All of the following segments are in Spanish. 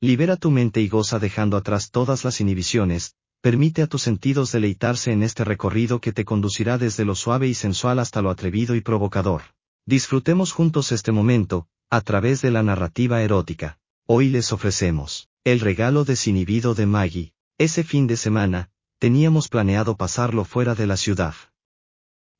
Libera tu mente y goza dejando atrás todas las inhibiciones, permite a tus sentidos deleitarse en este recorrido que te conducirá desde lo suave y sensual hasta lo atrevido y provocador. Disfrutemos juntos este momento, a través de la narrativa erótica. Hoy les ofrecemos, el regalo desinhibido de Maggie. Ese fin de semana, teníamos planeado pasarlo fuera de la ciudad.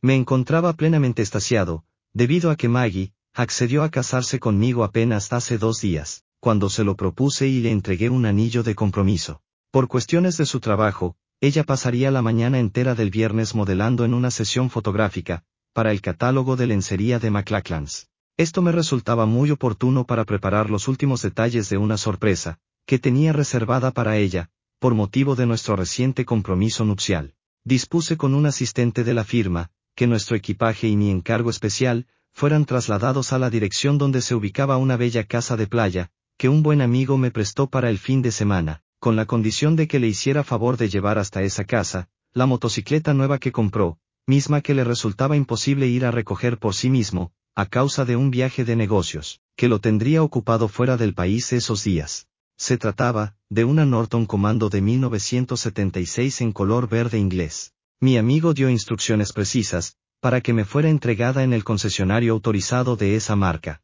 Me encontraba plenamente estasiado, debido a que Maggie, accedió a casarse conmigo apenas hace dos días, cuando se lo propuse y le entregué un anillo de compromiso. Por cuestiones de su trabajo, ella pasaría la mañana entera del viernes modelando en una sesión fotográfica, para el catálogo de lencería de McLachlan's. Esto me resultaba muy oportuno para preparar los últimos detalles de una sorpresa, que tenía reservada para ella, por motivo de nuestro reciente compromiso nupcial. Dispuse con un asistente de la firma, que nuestro equipaje y mi encargo especial, fueran trasladados a la dirección donde se ubicaba una bella casa de playa, que un buen amigo me prestó para el fin de semana, con la condición de que le hiciera favor de llevar hasta esa casa, la motocicleta nueva que compró, misma que le resultaba imposible ir a recoger por sí mismo, a causa de un viaje de negocios, que lo tendría ocupado fuera del país esos días. Se trataba, de una Norton Comando de 1976 en color verde inglés. Mi amigo dio instrucciones precisas, para que me fuera entregada en el concesionario autorizado de esa marca.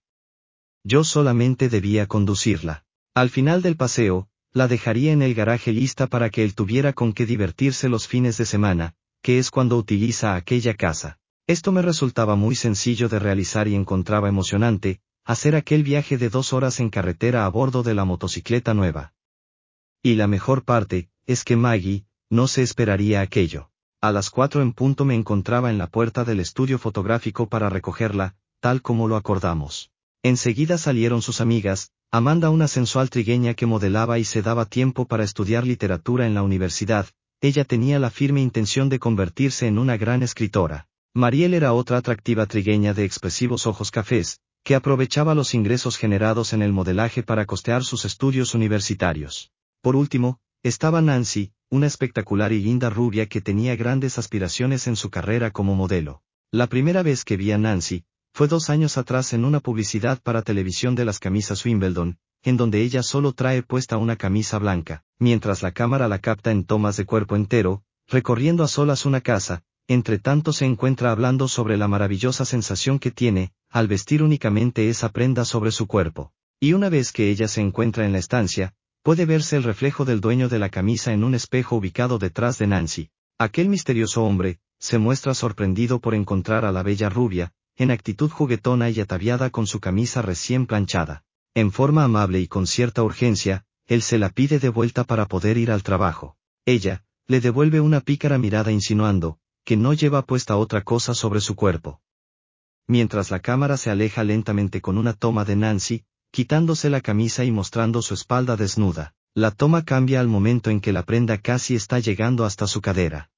Yo solamente debía conducirla. Al final del paseo, la dejaría en el garaje lista para que él tuviera con qué divertirse los fines de semana, que es cuando utiliza aquella casa. Esto me resultaba muy sencillo de realizar y encontraba emocionante, hacer aquel viaje de dos horas en carretera a bordo de la motocicleta nueva. Y la mejor parte, es que Maggie, no se esperaría aquello. A las cuatro en punto me encontraba en la puerta del estudio fotográfico para recogerla, tal como lo acordamos. Enseguida salieron sus amigas, Amanda una sensual trigueña que modelaba y se daba tiempo para estudiar literatura en la universidad, ella tenía la firme intención de convertirse en una gran escritora. Mariel era otra atractiva trigueña de expresivos ojos cafés, que aprovechaba los ingresos generados en el modelaje para costear sus estudios universitarios. Por último, estaba Nancy, una espectacular y linda rubia que tenía grandes aspiraciones en su carrera como modelo. La primera vez que vi a Nancy, fue dos años atrás en una publicidad para televisión de las camisas Wimbledon, en donde ella solo trae puesta una camisa blanca, mientras la cámara la capta en tomas de cuerpo entero, recorriendo a solas una casa, entre tanto se encuentra hablando sobre la maravillosa sensación que tiene, al vestir únicamente esa prenda sobre su cuerpo. Y una vez que ella se encuentra en la estancia, puede verse el reflejo del dueño de la camisa en un espejo ubicado detrás de Nancy. Aquel misterioso hombre, se muestra sorprendido por encontrar a la bella rubia, en actitud juguetona y ataviada con su camisa recién planchada. En forma amable y con cierta urgencia, él se la pide de vuelta para poder ir al trabajo. Ella, le devuelve una pícara mirada insinuando, que no lleva puesta otra cosa sobre su cuerpo. Mientras la cámara se aleja lentamente con una toma de Nancy, quitándose la camisa y mostrando su espalda desnuda, la toma cambia al momento en que la prenda casi está llegando hasta su cadera.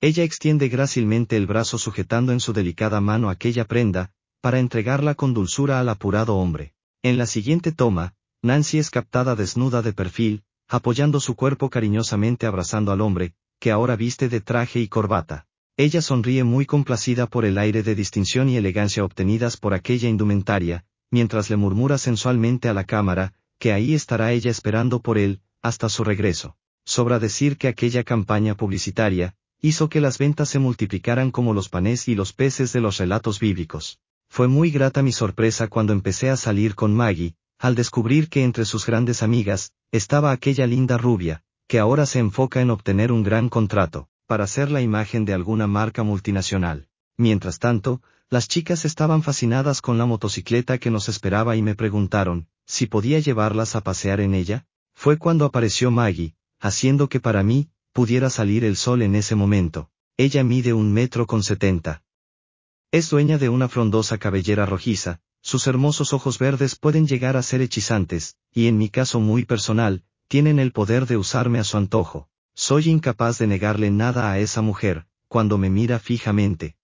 Ella extiende grácilmente el brazo sujetando en su delicada mano aquella prenda, para entregarla con dulzura al apurado hombre. En la siguiente toma, Nancy es captada desnuda de perfil, apoyando su cuerpo cariñosamente abrazando al hombre, que ahora viste de traje y corbata. Ella sonríe muy complacida por el aire de distinción y elegancia obtenidas por aquella indumentaria, mientras le murmura sensualmente a la cámara, que ahí estará ella esperando por él, hasta su regreso. Sobra decir que aquella campaña publicitaria, hizo que las ventas se multiplicaran como los panes y los peces de los relatos bíblicos. Fue muy grata mi sorpresa cuando empecé a salir con Maggie, al descubrir que entre sus grandes amigas, estaba aquella linda rubia, que ahora se enfoca en obtener un gran contrato, para ser la imagen de alguna marca multinacional. Mientras tanto, las chicas estaban fascinadas con la motocicleta que nos esperaba y me preguntaron, si podía llevarlas a pasear en ella. Fue cuando apareció Maggie, haciendo que para mí, pudiera salir el sol en ese momento. Ella mide un metro con setenta. Es dueña de una frondosa cabellera rojiza, sus hermosos ojos verdes pueden llegar a ser hechizantes, y en mi caso muy personal, tienen el poder de usarme a su antojo. Soy incapaz de negarle nada a esa mujer, cuando me mira fijamente.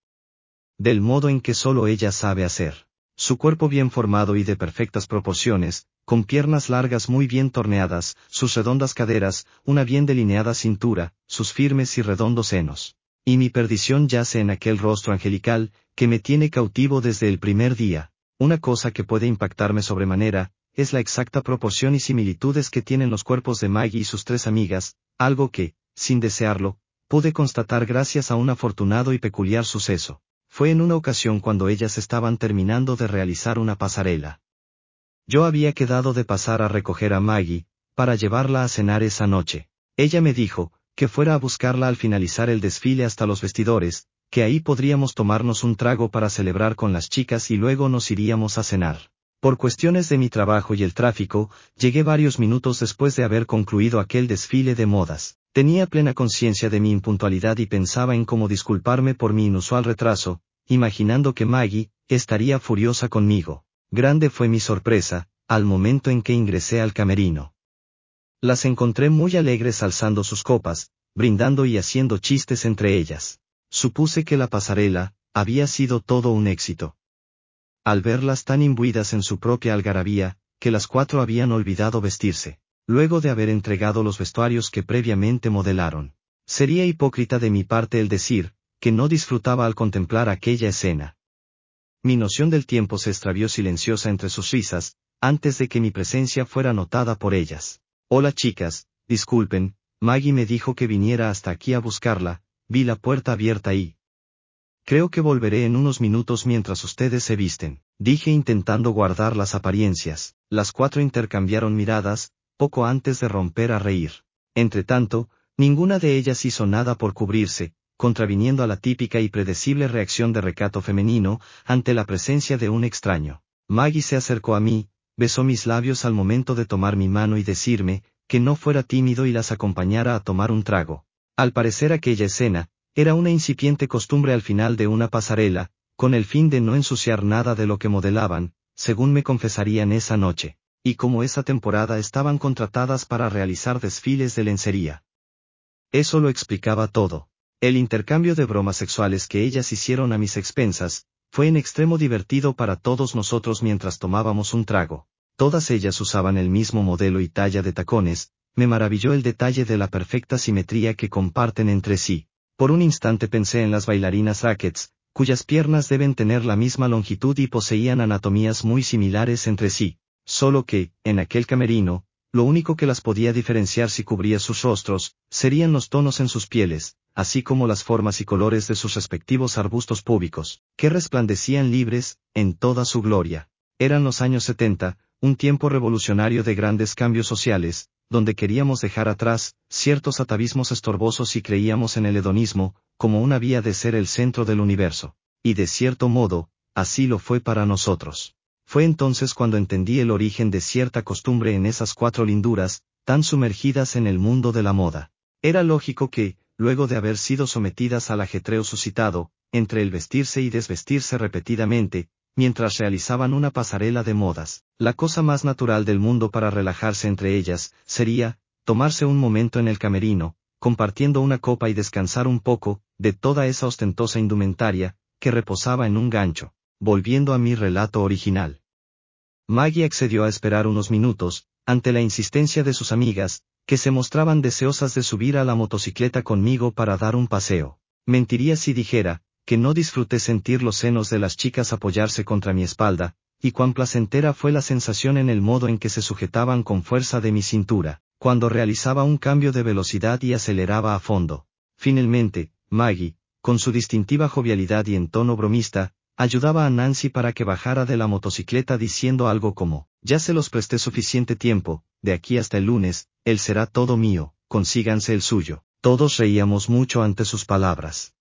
Del modo en que solo ella sabe hacer. Su cuerpo bien formado y de perfectas proporciones, con piernas largas muy bien torneadas, sus redondas caderas, una bien delineada cintura, sus firmes y redondos senos. Y mi perdición yace en aquel rostro angelical, que me tiene cautivo desde el primer día. Una cosa que puede impactarme sobremanera, es la exacta proporción y similitudes que tienen los cuerpos de Maggie y sus tres amigas, algo que, sin desearlo, pude constatar gracias a un afortunado y peculiar suceso. Fue en una ocasión cuando ellas estaban terminando de realizar una pasarela. Yo había quedado de pasar a recoger a Maggie, para llevarla a cenar esa noche. Ella me dijo, que fuera a buscarla al finalizar el desfile hasta los vestidores, que ahí podríamos tomarnos un trago para celebrar con las chicas y luego nos iríamos a cenar. Por cuestiones de mi trabajo y el tráfico, llegué varios minutos después de haber concluido aquel desfile de modas. Tenía plena conciencia de mi impuntualidad y pensaba en cómo disculparme por mi inusual retraso, imaginando que Maggie, estaría furiosa conmigo. Grande fue mi sorpresa, al momento en que ingresé al camerino. Las encontré muy alegres alzando sus copas, brindando y haciendo chistes entre ellas. Supuse que la pasarela, había sido todo un éxito al verlas tan imbuidas en su propia algarabía, que las cuatro habían olvidado vestirse, luego de haber entregado los vestuarios que previamente modelaron. Sería hipócrita de mi parte el decir, que no disfrutaba al contemplar aquella escena. Mi noción del tiempo se extravió silenciosa entre sus risas, antes de que mi presencia fuera notada por ellas. Hola chicas, disculpen, Maggie me dijo que viniera hasta aquí a buscarla, vi la puerta abierta y, Creo que volveré en unos minutos mientras ustedes se visten, dije intentando guardar las apariencias. Las cuatro intercambiaron miradas, poco antes de romper a reír. Entretanto, ninguna de ellas hizo nada por cubrirse, contraviniendo a la típica y predecible reacción de recato femenino ante la presencia de un extraño. Maggie se acercó a mí, besó mis labios al momento de tomar mi mano y decirme, que no fuera tímido y las acompañara a tomar un trago. Al parecer aquella escena, era una incipiente costumbre al final de una pasarela, con el fin de no ensuciar nada de lo que modelaban, según me confesarían esa noche, y como esa temporada estaban contratadas para realizar desfiles de lencería. Eso lo explicaba todo. El intercambio de bromas sexuales que ellas hicieron a mis expensas, fue en extremo divertido para todos nosotros mientras tomábamos un trago. Todas ellas usaban el mismo modelo y talla de tacones, me maravilló el detalle de la perfecta simetría que comparten entre sí. Por un instante pensé en las bailarinas rackets, cuyas piernas deben tener la misma longitud y poseían anatomías muy similares entre sí, solo que, en aquel camerino, lo único que las podía diferenciar si cubría sus rostros, serían los tonos en sus pieles, así como las formas y colores de sus respectivos arbustos públicos, que resplandecían libres, en toda su gloria. Eran los años 70, un tiempo revolucionario de grandes cambios sociales, donde queríamos dejar atrás ciertos atavismos estorbosos y creíamos en el hedonismo, como una vía de ser el centro del universo. Y de cierto modo, así lo fue para nosotros. Fue entonces cuando entendí el origen de cierta costumbre en esas cuatro linduras, tan sumergidas en el mundo de la moda. Era lógico que, luego de haber sido sometidas al ajetreo suscitado, entre el vestirse y desvestirse repetidamente, mientras realizaban una pasarela de modas. La cosa más natural del mundo para relajarse entre ellas, sería, tomarse un momento en el camerino, compartiendo una copa y descansar un poco, de toda esa ostentosa indumentaria, que reposaba en un gancho. Volviendo a mi relato original. Maggie accedió a esperar unos minutos, ante la insistencia de sus amigas, que se mostraban deseosas de subir a la motocicleta conmigo para dar un paseo. Mentiría si dijera, que no disfruté sentir los senos de las chicas apoyarse contra mi espalda, y cuán placentera fue la sensación en el modo en que se sujetaban con fuerza de mi cintura, cuando realizaba un cambio de velocidad y aceleraba a fondo. Finalmente, Maggie, con su distintiva jovialidad y en tono bromista, ayudaba a Nancy para que bajara de la motocicleta diciendo algo como, ya se los presté suficiente tiempo, de aquí hasta el lunes, él será todo mío, consíganse el suyo. Todos reíamos mucho ante sus palabras.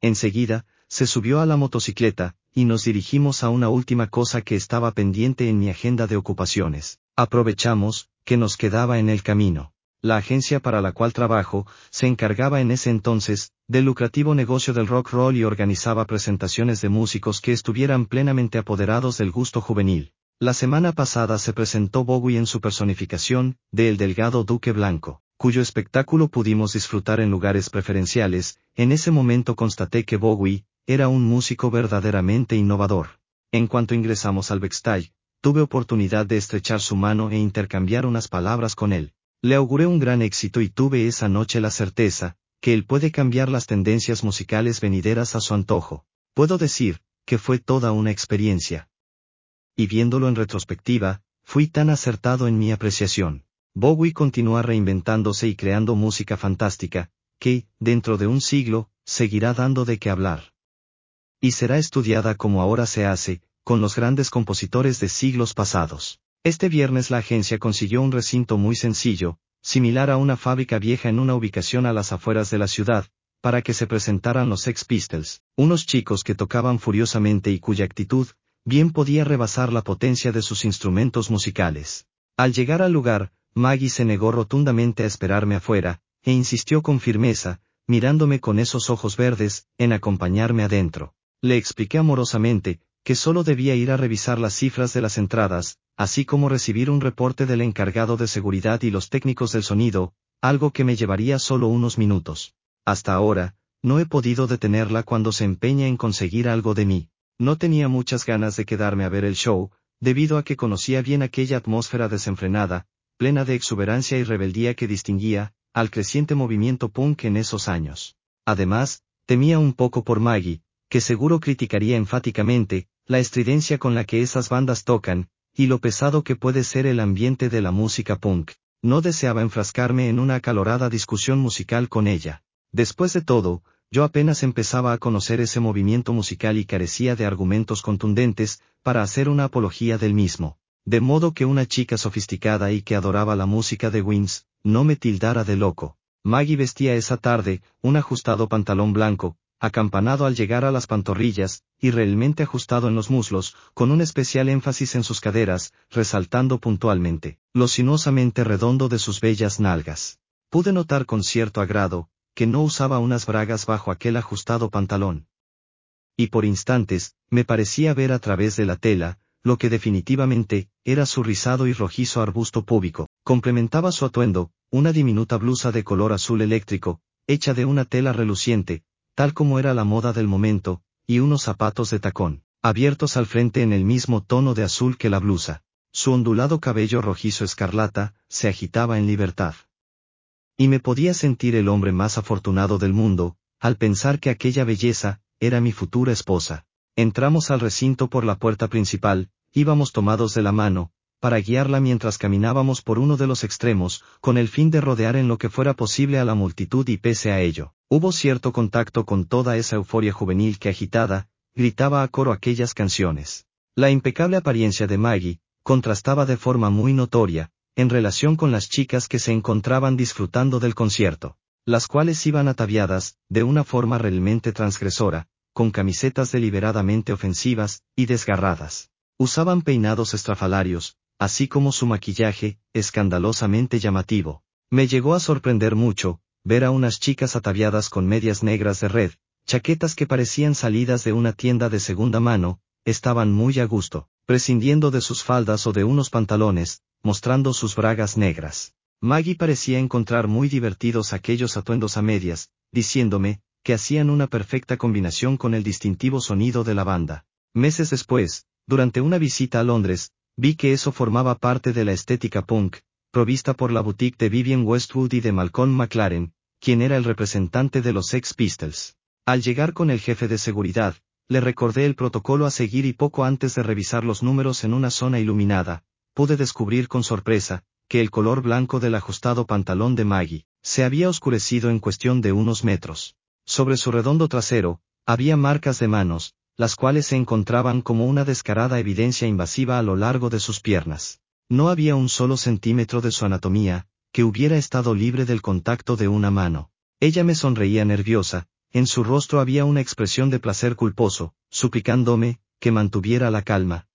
Enseguida, se subió a la motocicleta, y nos dirigimos a una última cosa que estaba pendiente en mi agenda de ocupaciones. Aprovechamos, que nos quedaba en el camino. La agencia para la cual trabajo, se encargaba en ese entonces, del lucrativo negocio del rock roll y organizaba presentaciones de músicos que estuvieran plenamente apoderados del gusto juvenil. La semana pasada se presentó Bowie en su personificación, de El Delgado Duque Blanco cuyo espectáculo pudimos disfrutar en lugares preferenciales, en ese momento constaté que Bowie, era un músico verdaderamente innovador. En cuanto ingresamos al backstage, tuve oportunidad de estrechar su mano e intercambiar unas palabras con él. Le auguré un gran éxito y tuve esa noche la certeza, que él puede cambiar las tendencias musicales venideras a su antojo. Puedo decir, que fue toda una experiencia. Y viéndolo en retrospectiva, fui tan acertado en mi apreciación. Bowie continúa reinventándose y creando música fantástica, que, dentro de un siglo, seguirá dando de qué hablar. Y será estudiada como ahora se hace, con los grandes compositores de siglos pasados. Este viernes la agencia consiguió un recinto muy sencillo, similar a una fábrica vieja en una ubicación a las afueras de la ciudad, para que se presentaran los Sex Pistols, unos chicos que tocaban furiosamente y cuya actitud, bien podía rebasar la potencia de sus instrumentos musicales. Al llegar al lugar, Maggie se negó rotundamente a esperarme afuera, e insistió con firmeza, mirándome con esos ojos verdes, en acompañarme adentro. Le expliqué amorosamente, que solo debía ir a revisar las cifras de las entradas, así como recibir un reporte del encargado de seguridad y los técnicos del sonido, algo que me llevaría solo unos minutos. Hasta ahora, no he podido detenerla cuando se empeña en conseguir algo de mí. No tenía muchas ganas de quedarme a ver el show, debido a que conocía bien aquella atmósfera desenfrenada, plena de exuberancia y rebeldía que distinguía, al creciente movimiento punk en esos años. Además, temía un poco por Maggie, que seguro criticaría enfáticamente, la estridencia con la que esas bandas tocan, y lo pesado que puede ser el ambiente de la música punk. No deseaba enfrascarme en una acalorada discusión musical con ella. Después de todo, yo apenas empezaba a conocer ese movimiento musical y carecía de argumentos contundentes, para hacer una apología del mismo. De modo que una chica sofisticada y que adoraba la música de Wins, no me tildara de loco. Maggie vestía esa tarde, un ajustado pantalón blanco, acampanado al llegar a las pantorrillas, y realmente ajustado en los muslos, con un especial énfasis en sus caderas, resaltando puntualmente, lo sinuosamente redondo de sus bellas nalgas. Pude notar con cierto agrado, que no usaba unas bragas bajo aquel ajustado pantalón. Y por instantes, me parecía ver a través de la tela, lo que definitivamente, era su rizado y rojizo arbusto púbico. Complementaba su atuendo, una diminuta blusa de color azul eléctrico, hecha de una tela reluciente, tal como era la moda del momento, y unos zapatos de tacón, abiertos al frente en el mismo tono de azul que la blusa. Su ondulado cabello rojizo escarlata, se agitaba en libertad. Y me podía sentir el hombre más afortunado del mundo, al pensar que aquella belleza, era mi futura esposa. Entramos al recinto por la puerta principal, íbamos tomados de la mano, para guiarla mientras caminábamos por uno de los extremos, con el fin de rodear en lo que fuera posible a la multitud y pese a ello, hubo cierto contacto con toda esa euforia juvenil que agitada, gritaba a coro aquellas canciones. La impecable apariencia de Maggie, contrastaba de forma muy notoria, en relación con las chicas que se encontraban disfrutando del concierto, las cuales iban ataviadas, de una forma realmente transgresora, con camisetas deliberadamente ofensivas, y desgarradas. Usaban peinados estrafalarios, así como su maquillaje, escandalosamente llamativo. Me llegó a sorprender mucho, ver a unas chicas ataviadas con medias negras de red, chaquetas que parecían salidas de una tienda de segunda mano, estaban muy a gusto, prescindiendo de sus faldas o de unos pantalones, mostrando sus bragas negras. Maggie parecía encontrar muy divertidos aquellos atuendos a medias, diciéndome, que hacían una perfecta combinación con el distintivo sonido de la banda. Meses después, durante una visita a Londres, vi que eso formaba parte de la estética punk, provista por la boutique de Vivian Westwood y de Malcolm McLaren, quien era el representante de los Sex Pistols. Al llegar con el jefe de seguridad, le recordé el protocolo a seguir y poco antes de revisar los números en una zona iluminada, pude descubrir con sorpresa, que el color blanco del ajustado pantalón de Maggie, se había oscurecido en cuestión de unos metros. Sobre su redondo trasero, había marcas de manos, las cuales se encontraban como una descarada evidencia invasiva a lo largo de sus piernas. No había un solo centímetro de su anatomía, que hubiera estado libre del contacto de una mano. Ella me sonreía nerviosa, en su rostro había una expresión de placer culposo, suplicándome, que mantuviera la calma,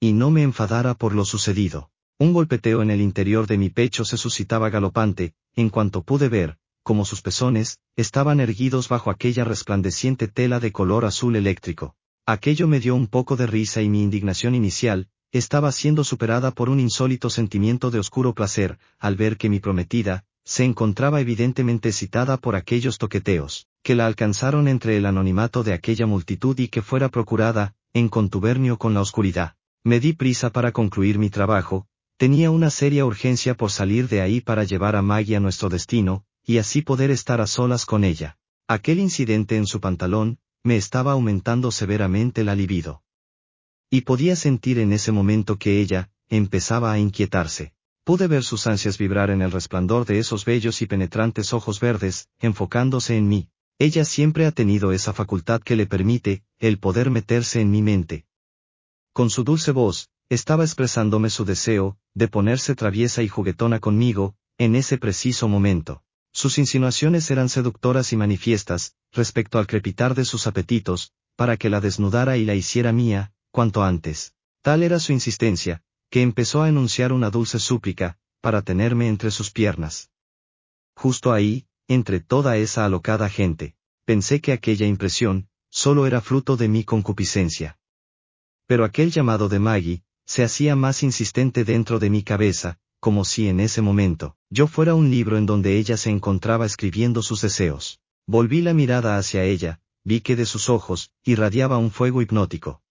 y no me enfadara por lo sucedido. Un golpeteo en el interior de mi pecho se suscitaba galopante, en cuanto pude ver, como sus pezones, estaban erguidos bajo aquella resplandeciente tela de color azul eléctrico. Aquello me dio un poco de risa y mi indignación inicial, estaba siendo superada por un insólito sentimiento de oscuro placer, al ver que mi prometida, se encontraba evidentemente excitada por aquellos toqueteos, que la alcanzaron entre el anonimato de aquella multitud y que fuera procurada, en contubernio con la oscuridad. Me di prisa para concluir mi trabajo, tenía una seria urgencia por salir de ahí para llevar a Maggie a nuestro destino, y así poder estar a solas con ella. Aquel incidente en su pantalón, me estaba aumentando severamente la libido. Y podía sentir en ese momento que ella, empezaba a inquietarse. Pude ver sus ansias vibrar en el resplandor de esos bellos y penetrantes ojos verdes, enfocándose en mí. Ella siempre ha tenido esa facultad que le permite, el poder meterse en mi mente. Con su dulce voz, estaba expresándome su deseo, de ponerse traviesa y juguetona conmigo, en ese preciso momento. Sus insinuaciones eran seductoras y manifiestas, respecto al crepitar de sus apetitos, para que la desnudara y la hiciera mía, cuanto antes. Tal era su insistencia, que empezó a enunciar una dulce súplica, para tenerme entre sus piernas. Justo ahí, entre toda esa alocada gente, pensé que aquella impresión, solo era fruto de mi concupiscencia. Pero aquel llamado de Maggie, se hacía más insistente dentro de mi cabeza, como si en ese momento, yo fuera un libro en donde ella se encontraba escribiendo sus deseos. Volví la mirada hacia ella, vi que de sus ojos, irradiaba un fuego hipnótico.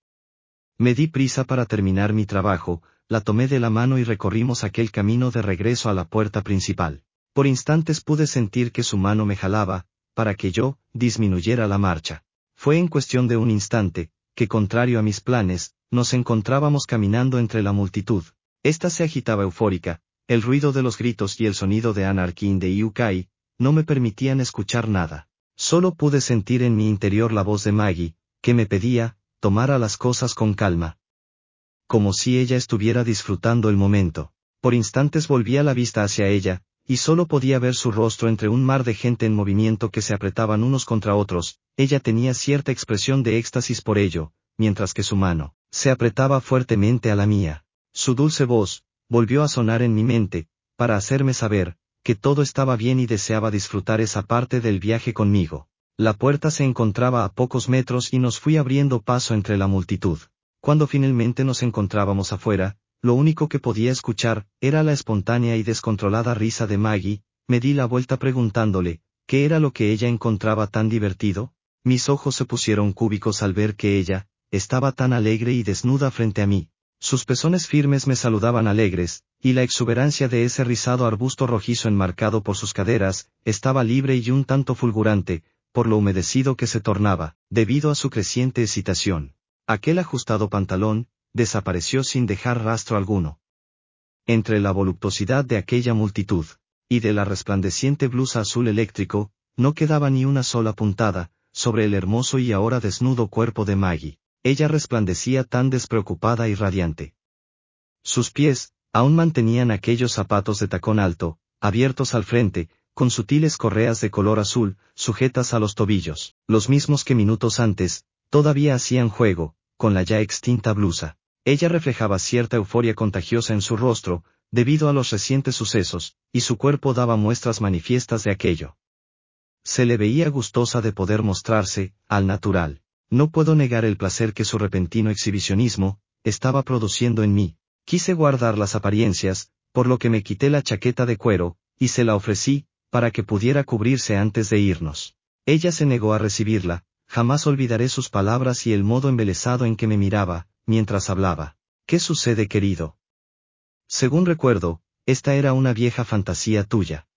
Me di prisa para terminar mi trabajo, la tomé de la mano y recorrimos aquel camino de regreso a la puerta principal. Por instantes pude sentir que su mano me jalaba, para que yo, disminuyera la marcha. Fue en cuestión de un instante, que contrario a mis planes, nos encontrábamos caminando entre la multitud. Esta se agitaba eufórica, el ruido de los gritos y el sonido de Anarkin de Yukai, no me permitían escuchar nada. Solo pude sentir en mi interior la voz de Maggie, que me pedía, tomara las cosas con calma como si ella estuviera disfrutando el momento. Por instantes volvía la vista hacia ella, y solo podía ver su rostro entre un mar de gente en movimiento que se apretaban unos contra otros, ella tenía cierta expresión de éxtasis por ello, mientras que su mano, se apretaba fuertemente a la mía. Su dulce voz, volvió a sonar en mi mente, para hacerme saber, que todo estaba bien y deseaba disfrutar esa parte del viaje conmigo. La puerta se encontraba a pocos metros y nos fui abriendo paso entre la multitud. Cuando finalmente nos encontrábamos afuera, lo único que podía escuchar, era la espontánea y descontrolada risa de Maggie, me di la vuelta preguntándole, ¿qué era lo que ella encontraba tan divertido? Mis ojos se pusieron cúbicos al ver que ella, estaba tan alegre y desnuda frente a mí. Sus pezones firmes me saludaban alegres, y la exuberancia de ese rizado arbusto rojizo enmarcado por sus caderas, estaba libre y un tanto fulgurante, por lo humedecido que se tornaba, debido a su creciente excitación. Aquel ajustado pantalón, desapareció sin dejar rastro alguno. Entre la voluptuosidad de aquella multitud, y de la resplandeciente blusa azul eléctrico, no quedaba ni una sola puntada, sobre el hermoso y ahora desnudo cuerpo de Maggie. Ella resplandecía tan despreocupada y radiante. Sus pies, aún mantenían aquellos zapatos de tacón alto, abiertos al frente, con sutiles correas de color azul, sujetas a los tobillos, los mismos que minutos antes, Todavía hacían juego, con la ya extinta blusa. Ella reflejaba cierta euforia contagiosa en su rostro, debido a los recientes sucesos, y su cuerpo daba muestras manifiestas de aquello. Se le veía gustosa de poder mostrarse, al natural. No puedo negar el placer que su repentino exhibicionismo, estaba produciendo en mí. Quise guardar las apariencias, por lo que me quité la chaqueta de cuero, y se la ofrecí, para que pudiera cubrirse antes de irnos. Ella se negó a recibirla, Jamás olvidaré sus palabras y el modo embelesado en que me miraba, mientras hablaba. ¿Qué sucede, querido? Según recuerdo, esta era una vieja fantasía tuya.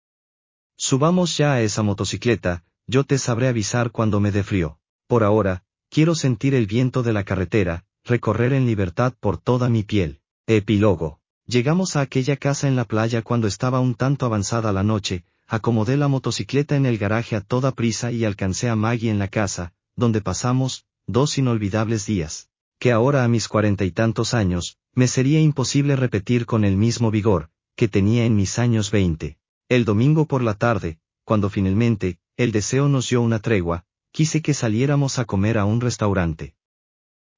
Subamos ya a esa motocicleta, yo te sabré avisar cuando me dé frío. Por ahora, quiero sentir el viento de la carretera, recorrer en libertad por toda mi piel. Epílogo. Llegamos a aquella casa en la playa cuando estaba un tanto avanzada la noche, acomodé la motocicleta en el garaje a toda prisa y alcancé a Maggie en la casa, donde pasamos, dos inolvidables días, que ahora a mis cuarenta y tantos años, me sería imposible repetir con el mismo vigor, que tenía en mis años veinte. El domingo por la tarde, cuando finalmente, el deseo nos dio una tregua, quise que saliéramos a comer a un restaurante.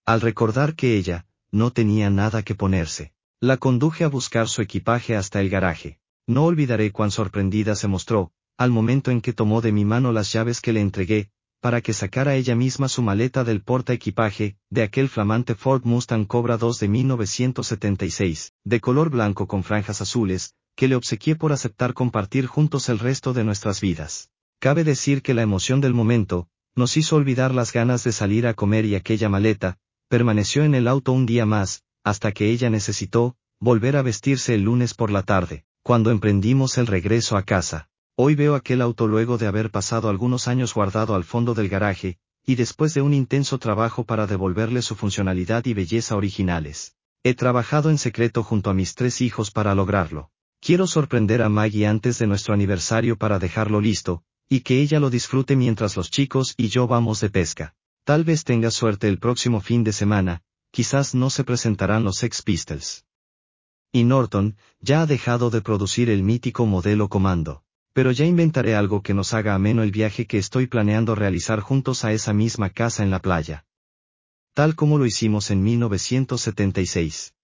Al recordar que ella, no tenía nada que ponerse, la conduje a buscar su equipaje hasta el garaje. No olvidaré cuán sorprendida se mostró, al momento en que tomó de mi mano las llaves que le entregué, para que sacara ella misma su maleta del porta equipaje, de aquel flamante Ford Mustang Cobra 2 de 1976, de color blanco con franjas azules, que le obsequié por aceptar compartir juntos el resto de nuestras vidas. Cabe decir que la emoción del momento, nos hizo olvidar las ganas de salir a comer y aquella maleta, permaneció en el auto un día más, hasta que ella necesitó, volver a vestirse el lunes por la tarde, cuando emprendimos el regreso a casa. Hoy veo aquel auto luego de haber pasado algunos años guardado al fondo del garaje, y después de un intenso trabajo para devolverle su funcionalidad y belleza originales. He trabajado en secreto junto a mis tres hijos para lograrlo. Quiero sorprender a Maggie antes de nuestro aniversario para dejarlo listo, y que ella lo disfrute mientras los chicos y yo vamos de pesca. Tal vez tenga suerte el próximo fin de semana, quizás no se presentarán los Sex Pistols. Y Norton, ya ha dejado de producir el mítico modelo Comando. Pero ya inventaré algo que nos haga ameno el viaje que estoy planeando realizar juntos a esa misma casa en la playa. Tal como lo hicimos en 1976.